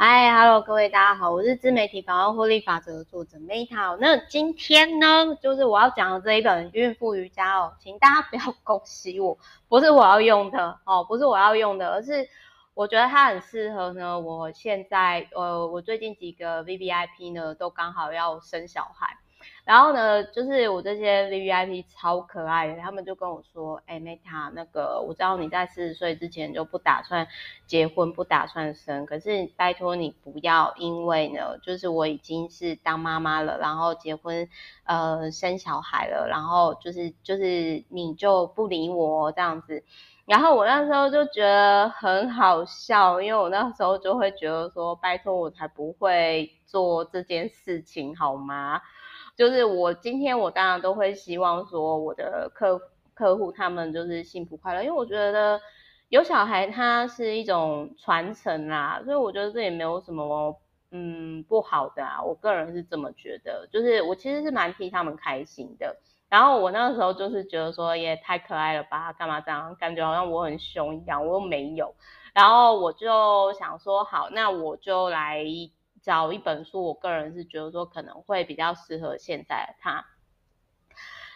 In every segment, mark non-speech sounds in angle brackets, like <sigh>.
嗨，Hello，各位大家好，我是自媒体百万获利法则的作者 Meta。那今天呢，就是我要讲的这一本孕妇瑜伽哦，请大家不要恭喜我，不是我要用的哦，不是我要用的，而是我觉得它很适合呢。我现在呃，我最近几个 VVIP 呢，都刚好要生小孩。然后呢，就是我这些 VVIP 超可爱的，他们就跟我说：“哎，Meta，那个我知道你在四十岁之前就不打算结婚，不打算生，可是拜托你不要因为呢，<laughs> 就是我已经是当妈妈了，然后结婚，呃，生小孩了，然后就是就是你就不理我这样子。”然后我那时候就觉得很好笑，因为我那时候就会觉得说：“拜托，我才不会做这件事情，好吗？”就是我今天我当然都会希望说我的客客户他们就是幸福快乐，因为我觉得有小孩他是一种传承啦，所以我觉得这也没有什么嗯不好的啊，我个人是这么觉得，就是我其实是蛮替他们开心的。然后我那个时候就是觉得说也太可爱了吧，干嘛这样，感觉好像我很凶一样，我又没有。然后我就想说好，那我就来。找一本书，我个人是觉得说可能会比较适合现在的他。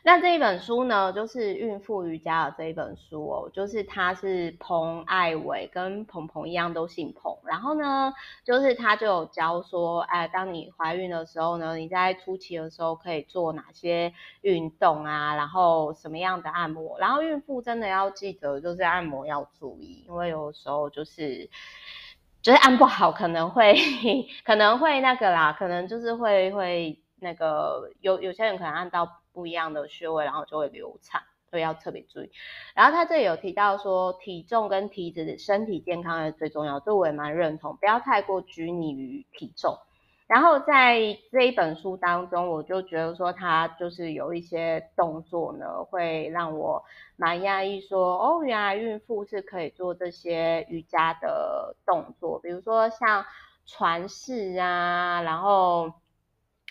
那这一本书呢，就是孕妇瑜伽的这一本书哦，就是他是彭爱伟，跟鹏鹏一样都姓彭。然后呢，就是他就有教说，哎，当你怀孕的时候呢，你在初期的时候可以做哪些运动啊，然后什么样的按摩。然后孕妇真的要记得，就是按摩要注意，因为有时候就是。就是按不好，可能会 <laughs> 可能会那个啦，可能就是会会那个有有些人可能按到不一样的穴位，然后就会流产，所以要特别注意。然后他这里有提到说，体重跟体脂，身体健康是最重要，这我也蛮认同，不要太过拘泥于体重。然后在这一本书当中，我就觉得说他就是有一些动作呢，会让我蛮讶异，说哦，原来孕妇是可以做这些瑜伽的动作，比如说像船式啊，然后。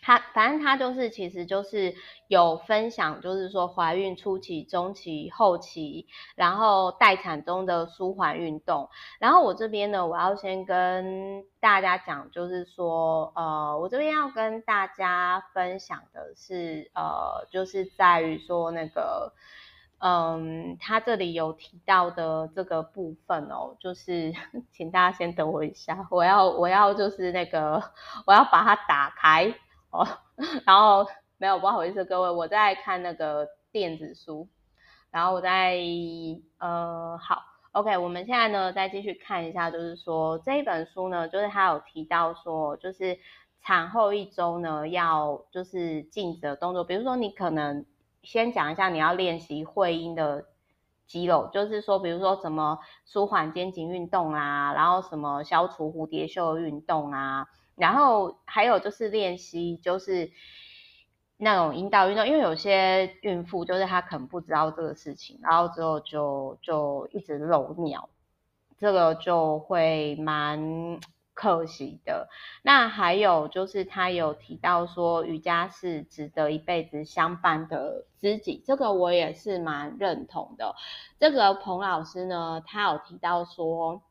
他反正他就是，其实就是有分享，就是说怀孕初期、中期、后期，然后待产中的舒缓运动。然后我这边呢，我要先跟大家讲，就是说，呃，我这边要跟大家分享的是，呃，就是在于说那个，嗯，他这里有提到的这个部分哦，就是 <laughs> 请大家先等我一下，我要我要就是那个我要把它打开。哦，然后没有，不好意思，各位，我在看那个电子书，然后我在呃，好，OK，我们现在呢再继续看一下，就是说这一本书呢，就是他有提到说，就是产后一周呢要就是禁止的动作，比如说你可能先讲一下你要练习会阴的肌肉，就是说比如说什么舒缓肩颈运动啊，然后什么消除蝴蝶袖运动啊。然后还有就是练习，就是那种引导运动，因为有些孕妇就是她可能不知道这个事情，然后之后就就一直漏尿，这个就会蛮 <tsk> 可惜的。那还有就是他有提到说，瑜伽是值得一辈子相伴的知己，这个我也是蛮认同的。这个彭老师呢，他有提到说。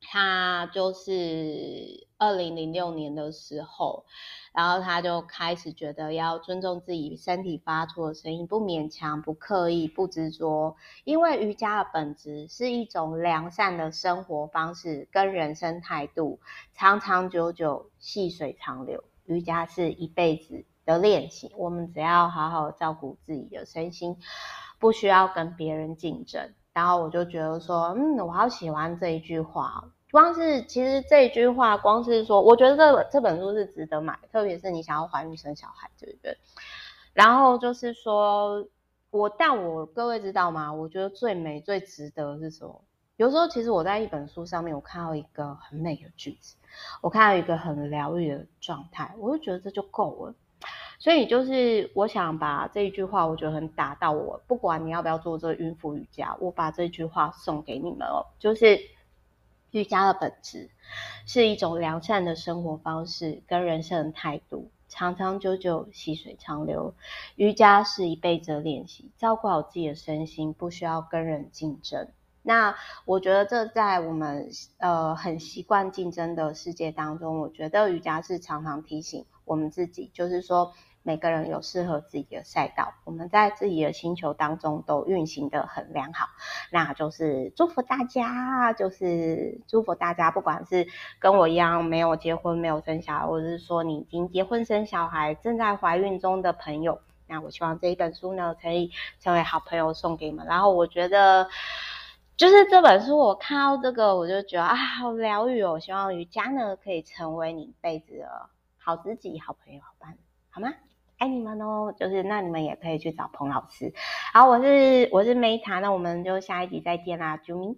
他就是二零零六年的时候，然后他就开始觉得要尊重自己身体发出的声音，不勉强，不刻意，不执着。因为瑜伽的本质是一种良善的生活方式跟人生态度，长长久久，细水长流。瑜伽是一辈子的练习，我们只要好好照顾自己的身心，不需要跟别人竞争。然后我就觉得说，嗯，我好喜欢这一句话。光是其实这一句话，光是说，我觉得这本这本书是值得买，特别是你想要怀孕生小孩，对不对？然后就是说，我但我各位知道吗？我觉得最美最值得是什么？有时候其实我在一本书上面，我看到一个很美的句子，我看到一个很疗愈的状态，我就觉得这就够了。所以就是我想把这一句话，我觉得很打到我。不管你要不要做这个孕妇瑜伽，我把这句话送给你们哦。就是瑜伽的本质是一种良善的生活方式跟人生的态度，长长久久，细水长流。瑜伽是一辈子的练习，照顾好自己的身心，不需要跟人竞争。那我觉得这在我们呃很习惯竞争的世界当中，我觉得瑜伽是常常提醒我们自己，就是说。每个人有适合自己的赛道，我们在自己的星球当中都运行的很良好，那就是祝福大家，就是祝福大家，不管是跟我一样没有结婚、没有生小孩，或者是说你已经结婚生小孩、正在怀孕中的朋友，那我希望这一本书呢可以成为好朋友送给你们。然后我觉得，就是这本书我看到这个，我就觉得啊，好疗愈哦！希望瑜伽呢可以成为你一辈子的好知己、好朋友、好伴，好吗？爱你们哦，就是那你们也可以去找彭老师。好，我是我是梅塔那我们就下一集再见啦，啾咪。